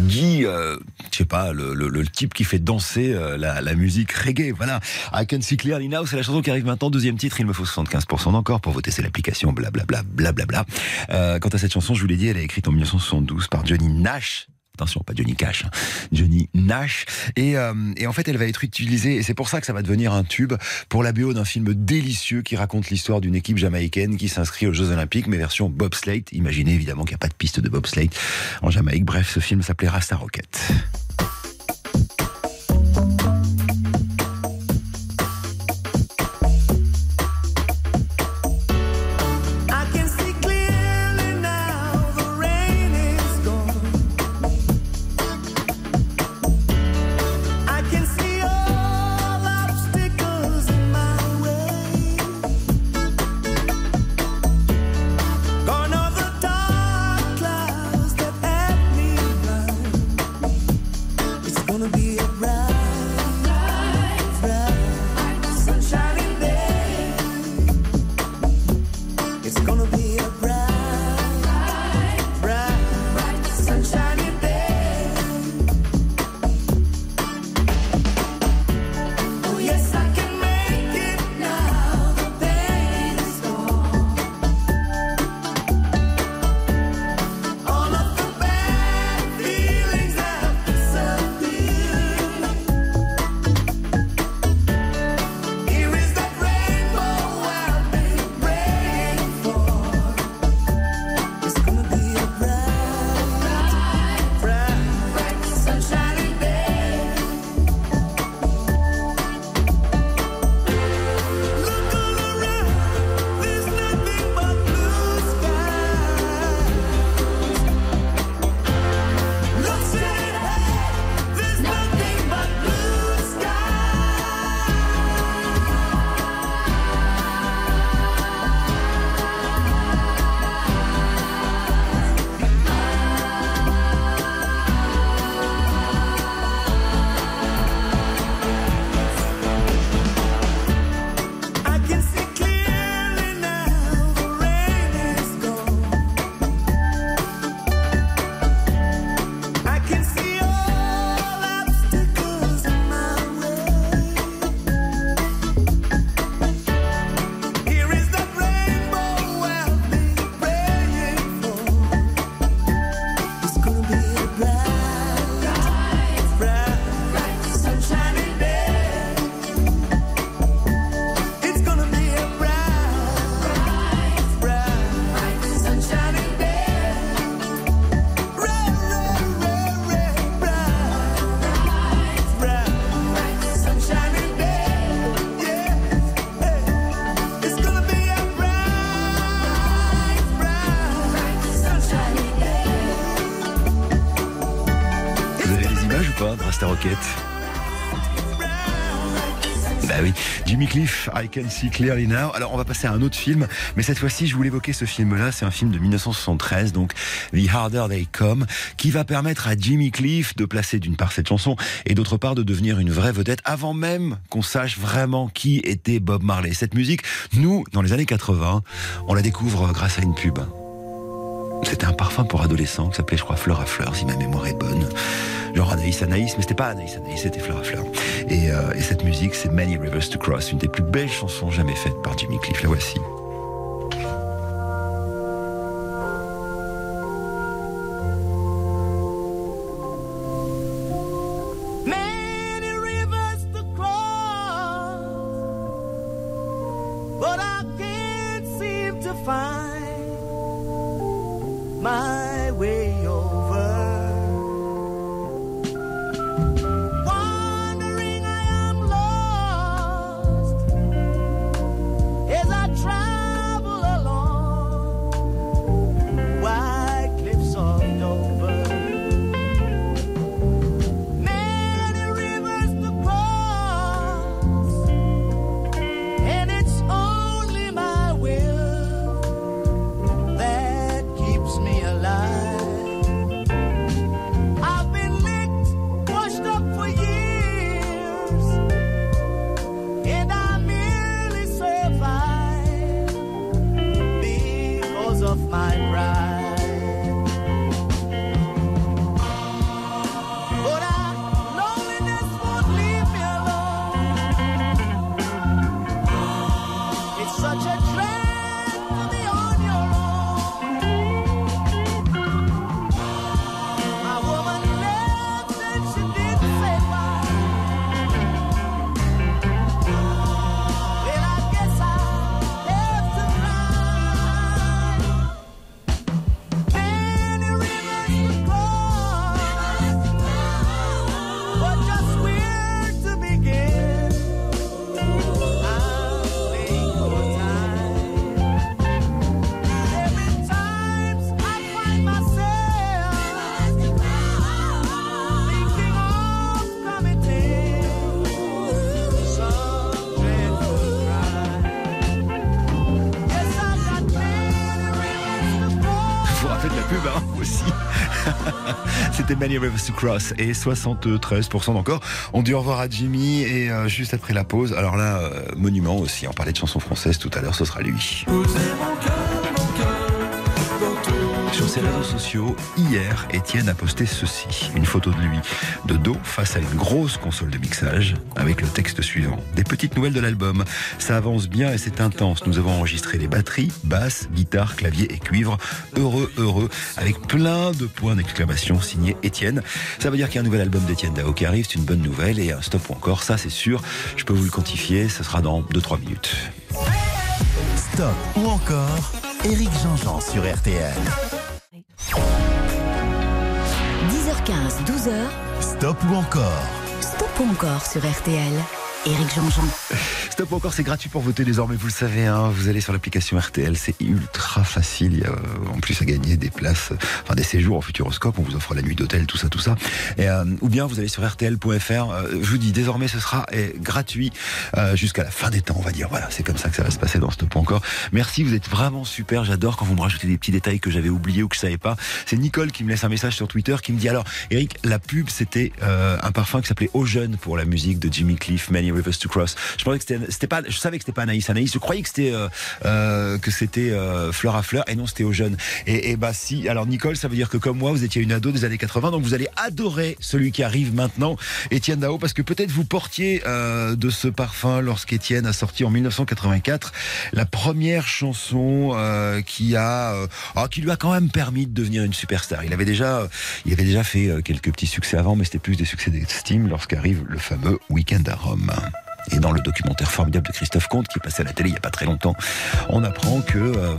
Guy, euh, je sais pas, le, type qui fait danser euh, la, musique reggae, voilà. I Can See Clearly Now, c'est la chanson qui arrive maintenant, deuxième titre, il me faut 75% d'encore pour voter, c'est l'application, blablabla, blablabla. Euh, quant à cette chanson, je vous l'ai dit, elle est écrite en 1972 par Johnny Nash. Attention, pas Johnny Cash, hein. Johnny Nash. Et, euh, et en fait, elle va être utilisée, et c'est pour ça que ça va devenir un tube, pour la BO d'un film délicieux qui raconte l'histoire d'une équipe jamaïcaine qui s'inscrit aux Jeux Olympiques, mais version bobsleigh. Imaginez évidemment qu'il n'y a pas de piste de bobsleigh en Jamaïque. Bref, ce film s'appelait Rasta Rocket. Alors on va passer à un autre film, mais cette fois-ci je voulais évoquer ce film-là, c'est un film de 1973, donc The Harder They Come, qui va permettre à Jimmy Cliff de placer d'une part cette chanson et d'autre part de devenir une vraie vedette avant même qu'on sache vraiment qui était Bob Marley. Cette musique, nous, dans les années 80, on la découvre grâce à une pub. C'était un parfum pour adolescents qui s'appelait, je crois, Fleur à Fleur, si ma mémoire est bonne. Genre Anaïs Anaïs, mais c'était pas Anaïs Anaïs, c'était Fleur à Fleur. Et, euh, et cette musique, c'est Many Rivers to Cross, une des plus belles chansons jamais faites par Jimmy Cliff. La voici. my Rivers to Cross et 73% encore. On dit au revoir à Jimmy et euh, juste après la pause. Alors là, euh, monument aussi. On parlait de chansons françaises tout à l'heure, ce sera lui. Ses réseaux sociaux, hier, Étienne a posté ceci. Une photo de lui, de dos, face à une grosse console de mixage, avec le texte suivant. Des petites nouvelles de l'album. Ça avance bien et c'est intense. Nous avons enregistré les batteries, basses, guitare, clavier et cuivre. Heureux, heureux, avec plein de points d'exclamation signé Étienne. Ça veut dire qu'il y a un nouvel album d'Étienne Dao qui arrive, c'est une bonne nouvelle. Et un stop ou encore, ça c'est sûr, je peux vous le quantifier, ce sera dans 2-3 minutes. Stop ou encore Eric Jean-Jean sur RTL. 10h15, 12h, Stop ou encore? Stop ou encore sur RTL. Éric Jean-Jean. Stop encore, c'est gratuit pour voter désormais, vous le savez. hein. vous allez sur l'application RTL, c'est ultra facile. Il y a euh, en plus à gagner des places, enfin des séjours au Futuroscope. On vous offre la nuit d'hôtel, tout ça, tout ça. Et, euh, ou bien vous allez sur RTL.fr. euh, je vous dis, désormais, ce sera eh, gratuit euh, jusqu'à la fin des temps, on va dire. Voilà, c'est comme ça que ça va se passer dans Stop encore. Merci, vous êtes vraiment super. J'adore quand vous me rajoutez des petits détails que j'avais oubliés ou que je savais pas. C'est Nicole qui me laisse un message sur Twitter qui me dit alors, Eric, la pub c'était euh, un parfum qui s'appelait Au Jeune pour la musique de Jimmy Cliff, Je que c'était, savais que c'était pas Anaïs. Anaïs, je croyais que c'était euh, euh, que c'était euh, fleur à fleur et non c'était Au Jeune. Et, et bah si, alors Nicole, ça veut dire que comme moi, vous étiez une ado des années 80, donc vous allez adorer celui qui arrive maintenant, Étienne Dao, parce que peut-être vous portiez euh, de ce parfum lorsqu'Étienne a sorti en 1984 la première chanson euh, qui a, ah, qui lui a quand même permis de devenir une superstar. Il avait déjà, il avait déjà fait quelques petits succès avant, mais c'était plus des succès d'estime lorsqu'arrive le fameux Week-end à Rome. Et dans le documentaire formidable de Christophe Comte qui est passé à la télé il n'y a pas très longtemps, on apprend que euh,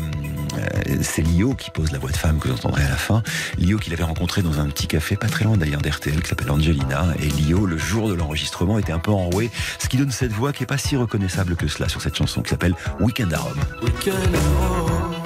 euh, c'est Lio qui pose la voix de femme que vous entendrez à la fin. Lio qu'il avait rencontré dans un petit café pas très loin d'ailleurs d'RTL qui s'appelle Angelina. Et Lio, le jour de l'enregistrement, était un peu enroué, ce qui donne cette voix qui est pas si reconnaissable que cela sur cette chanson qui s'appelle Weekend à. Week-end à Rome,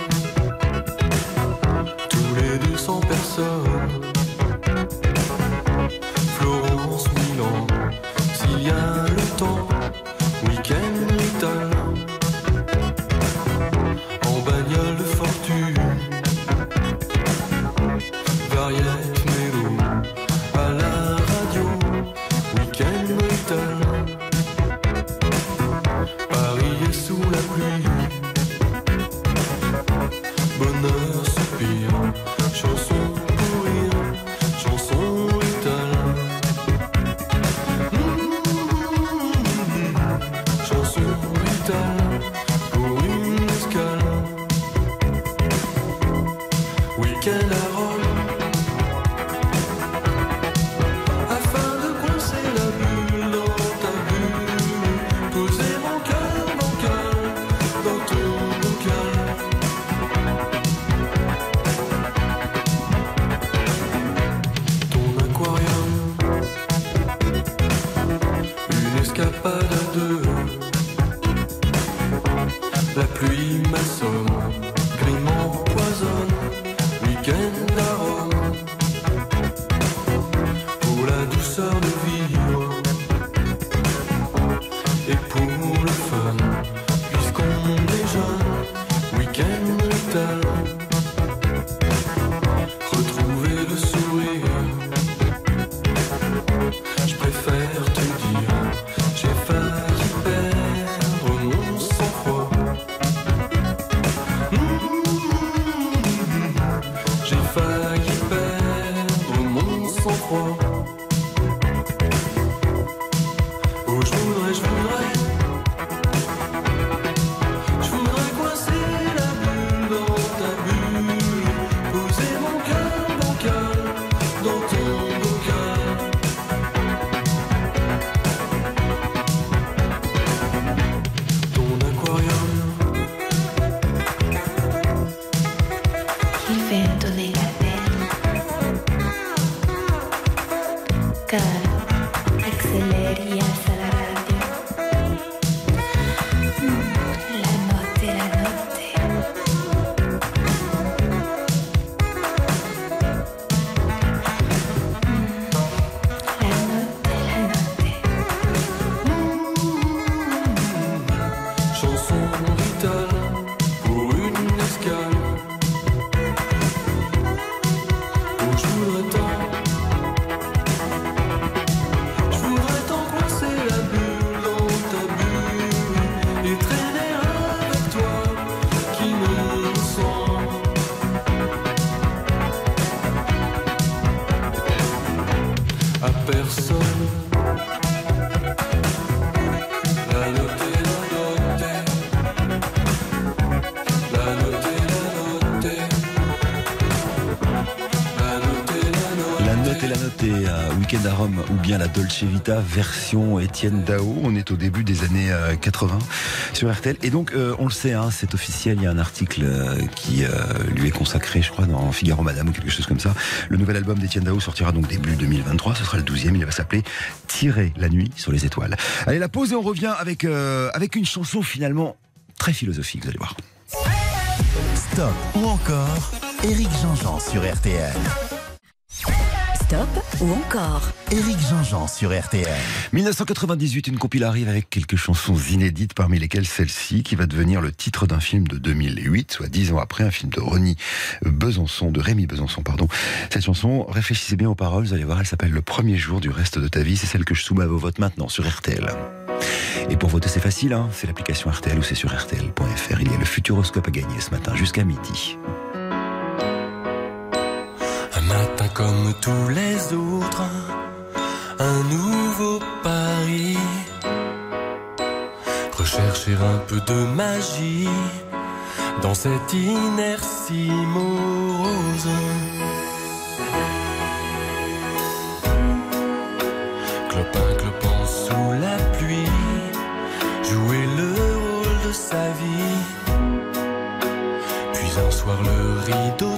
on the field. Oh. Dolce Vita version Étienne Dao. On est au début des années euh, 80 sur RTL. Et donc, euh, on le sait, hein, c'est officiel. Il y a un article euh, qui euh, lui est consacré, je crois, dans Figaro Madame ou quelque chose comme ça. Le nouvel album d'Étienne Dao sortira donc début 2023. Ce sera le 12e. Il va s'appeler Tirer la nuit sur les étoiles. Allez, la pause et on revient avec, euh, avec une chanson finalement très philosophique, vous allez voir. Stop ou encore Éric Jean-Jean sur RTL. Stop ou encore Éric Jean-Jean sur RTL. 1998, une compile arrive avec quelques chansons inédites, parmi lesquelles celle-ci, qui va devenir le titre d'un film de 2008, soit dix ans après, un film de Ronnie Besançon, de Rémi Besançon, pardon. Cette chanson, réfléchissez bien aux paroles, vous allez voir, elle s'appelle Le premier jour du reste de ta vie. C'est celle que je soumets à vos votes maintenant sur RTL. Et pour voter, c'est facile, hein c'est l'application RTL ou c'est sur RTL.fr. Il y a le Futuroscope à gagner ce matin jusqu'à midi. Comme tous les autres, un nouveau pari. Rechercher un peu de magie dans cette inertie morose. Clopin clopant sous la pluie, jouer le rôle de sa vie. Puis un soir le rideau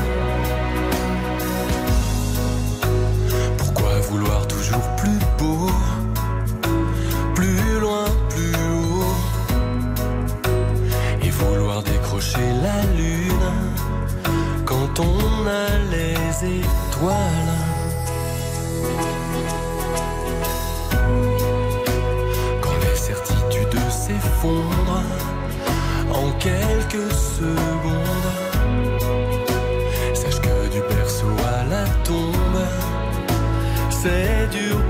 On a les étoiles? Quand les certitudes s'effondrent en quelques secondes. Sache que du berceau à la tombe, c'est dur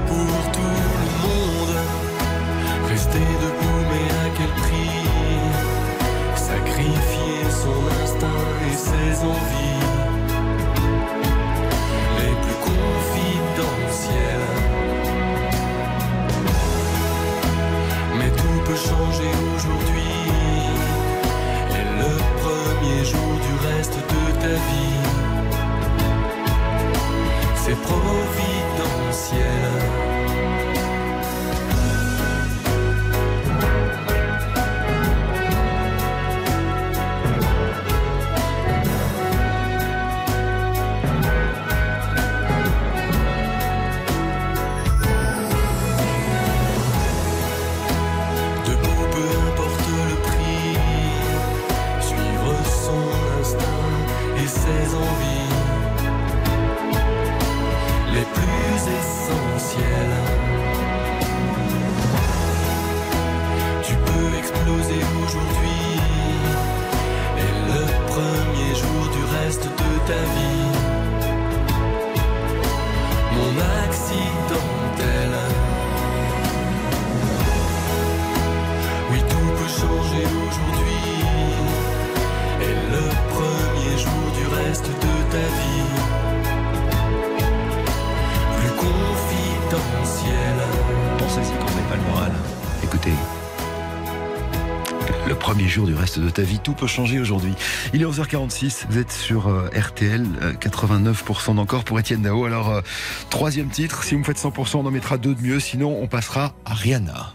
de ta vie, tout peut changer aujourd'hui. Il est 11h46, vous êtes sur euh, RTL, euh, 89% d'encore pour Étienne Dao. Alors, euh, troisième titre, si vous me faites 100%, on en mettra deux de mieux, sinon on passera à Rihanna.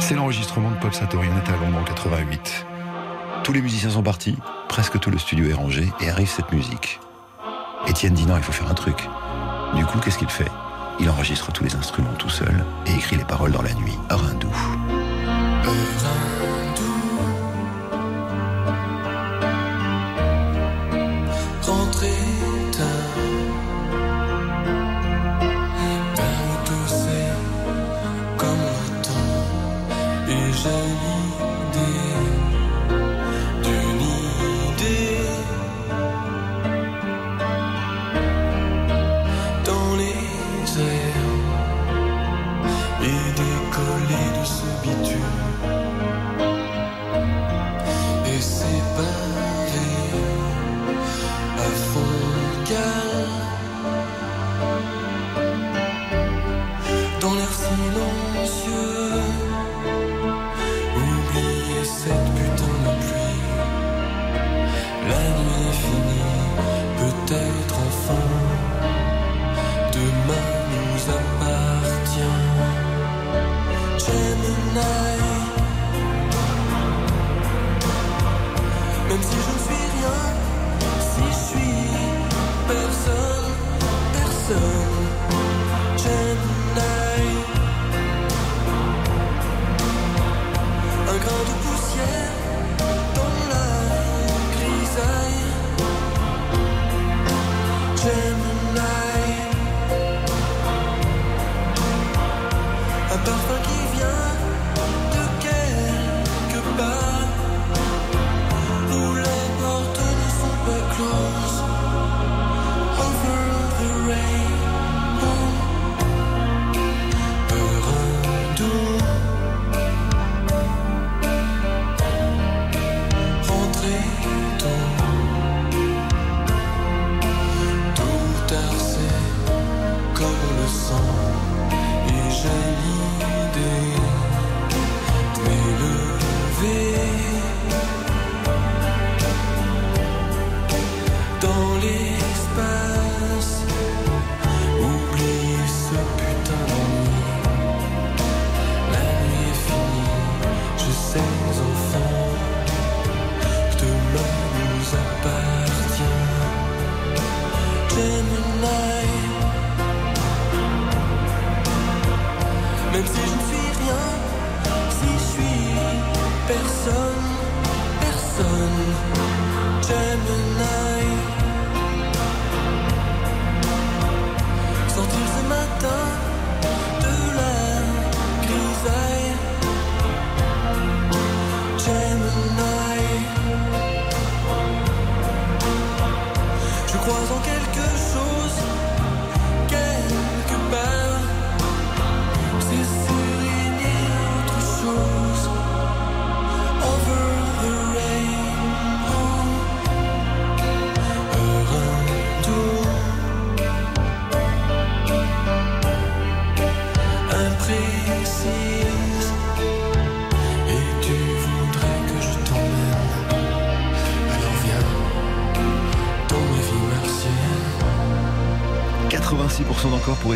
C'est l'enregistrement de Pop Satori, on est à Londres en 88. Tous les musiciens sont partis, presque tout le studio est rangé, et arrive cette musique. Étienne dit non, il faut faire un truc. Du coup, qu'est-ce qu'il fait? Il enregistre tous les instruments tout seul et écrit les paroles dans la nuit, heure hindoue. Oh.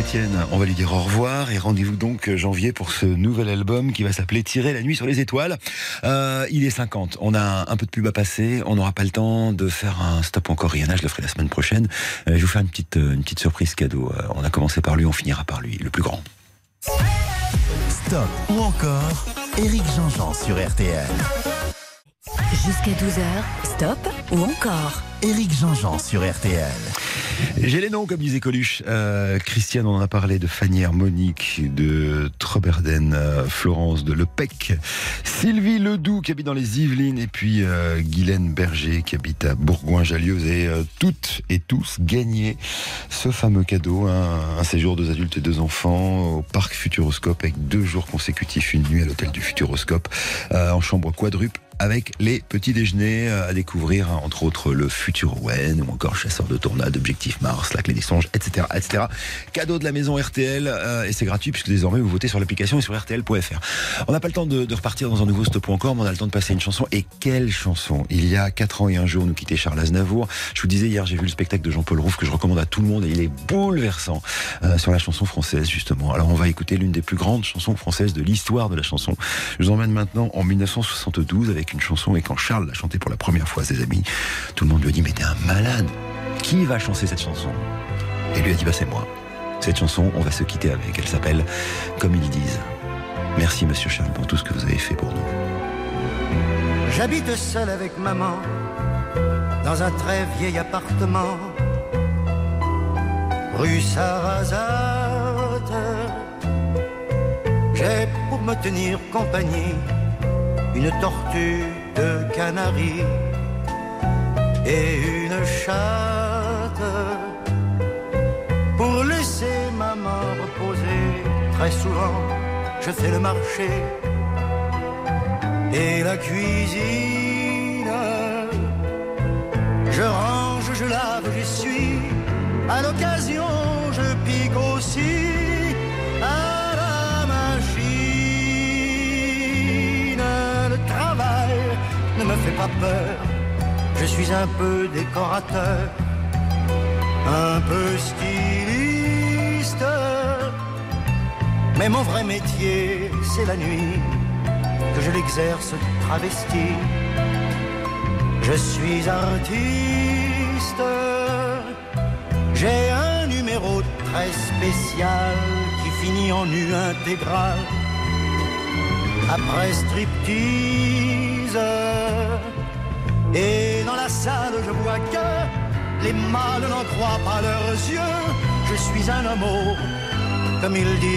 Étienne. On va lui dire au revoir et rendez-vous donc euh, janvier pour ce nouvel album qui va s'appeler Tirer la nuit sur les étoiles. Euh, il est 50. On a un peu de pub à passer. On n'aura pas le temps de faire un stop encore Rihanna. Je le ferai la semaine prochaine. Euh, je vais vous faire une petite, une petite surprise cadeau. Euh, On a commencé par lui, on finira par lui, le plus grand. Stop ou encore Eric Jean-Jean sur RTL. Jusqu'à 12h, stop ou encore Eric Jean-Jean sur RTL. J'ai les noms, comme disait Coluche. Euh, Christiane, on en a parlé de Fanière, Monique, de Troberden, euh, Florence, de Lepec, Sylvie Ledoux qui habite dans les Yvelines, et puis euh, Guylaine Berger qui habite à Bourgoin-Jallieu. Avez euh, toutes et tous gagné ce fameux cadeau, un séjour deux adultes et deux enfants au parc Futuroscope avec deux jours consécutifs, une nuit à l'hôtel du Futuroscope euh, en chambre quadruple avec les petits déjeuners euh, à découvrir, hein, entre autres le futur Owen ou encore Chasseur de Tornades, Objectif Mars, La Clé des Songes, etc. etc. Cadeau de la maison RTL euh, et c'est gratuit puisque désormais vous votez sur l'application et sur RTL.fr. On n'a pas le temps de, de repartir dans un nouveau stop encore, mais on a le temps de passer une chanson. Et quelle chanson? Il y a 4 ans et un jour, nous quittait Charles Aznavour. Je vous disais hier, j'ai vu le spectacle de Jean-Paul Rouve que je recommande à tout le monde et il est bouleversant euh, sur la chanson française justement. Alors on va écouter l'une des plus grandes chansons françaises de l'histoire de la chanson. Je vous emmène maintenant en 1972 avec une chanson et quand Charles l'a chantée pour la première fois à ses amis, tout le monde lui a dit mais t'es un malade. Qui va chanter cette chanson? Et lui a dit bah c'est moi. Cette chanson, on va se quitter avec. Elle s'appelle Comme ils disent. Merci Monsieur Charles pour tout ce que vous avez fait pour nous. J'habite seul avec maman dans un très vieil appartement rue Sarrazate. J'ai pour me tenir compagnie une tortue de Canaries et une chatte pour laisser maman reposer. Très souvent, je fais le marché et la cuisine. Je range, je lave, j'essuie. À l'occasion, je pique aussi pas peur. Je suis un peu décorateur, un peu styliste. Mais mon vrai métier, c'est la nuit que je l'exerce travesti. Je suis artiste, j'ai un numéro très spécial qui finit en nu intégral. Après striptease, et dans la salle je vois que les mâles n'en croient pas leurs yeux. Je suis un homme, comme ils disent.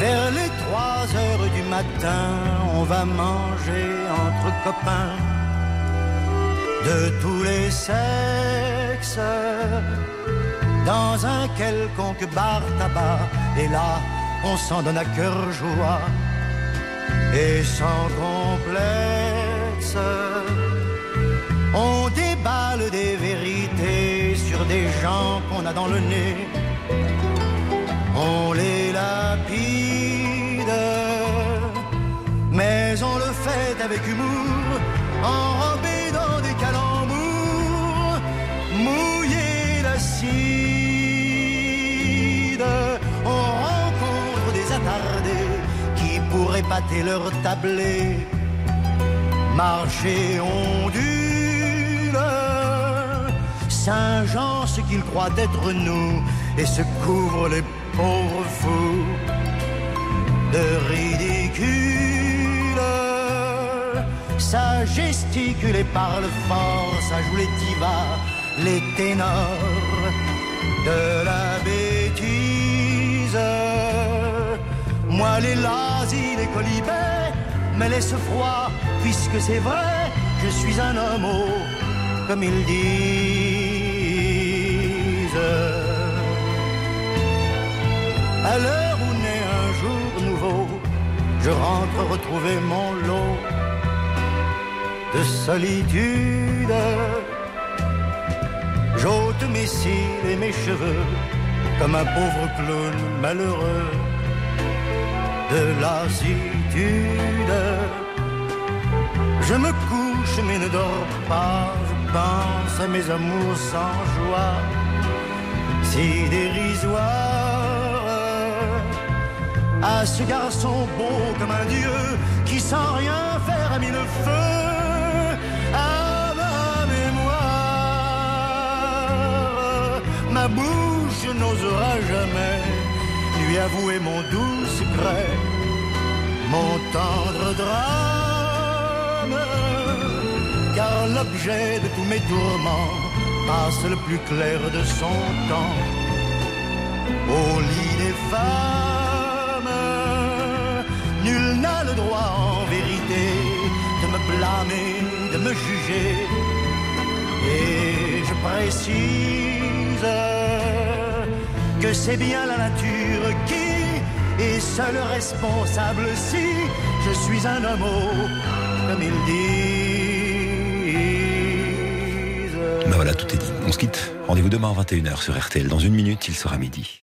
Vers les trois heures du matin, on va manger entre copains de tous les sexes dans un quelconque bar tabac. Et là, on s'en donne à cœur joie et sans complexe. On déballe des vérités des gens qu'on a dans le nez. On les lapide, mais on le fait avec humour, enrobé dans des calembours, mouillé d'acide. Qui pourraient pâter leur tablé, marcher ondule. Saint-Jean, ce qu'il croit être nous, et se couvre les pauvres fous de ridicule. Ça gesticule et parle fort, ça joue les divas, les ténors de la bêtise. Moi, les lazis, les colibets, me laisse froid, puisque c'est vrai, je suis un homme, comme ils disent. À l'heure où naît un jour nouveau, je rentre retrouver mon lot de solitude. J'ôte mes cils et mes cheveux comme un pauvre clown malheureux de lassitude. Je me couche mais ne dors pas, je pense à mes amours sans joie, si dérisoires à ce garçon beau comme un dieu qui sans rien faire a mis le feu à ma mémoire. Ma bouche n'osera jamais lui avouer mon doux secret, mon tendre drame, car l'objet de tous mes tourments passe le plus clair de son temps au lit des femmes. Nul n'a le droit en vérité de me blâmer, de me juger. Et je précise que c'est bien la nature qui est seule responsable si je suis un homme, comme ils disent. Ben voilà, tout est dit. On se quitte. Rendez-vous demain à 21h sur RTL. Dans une minute, il sera midi.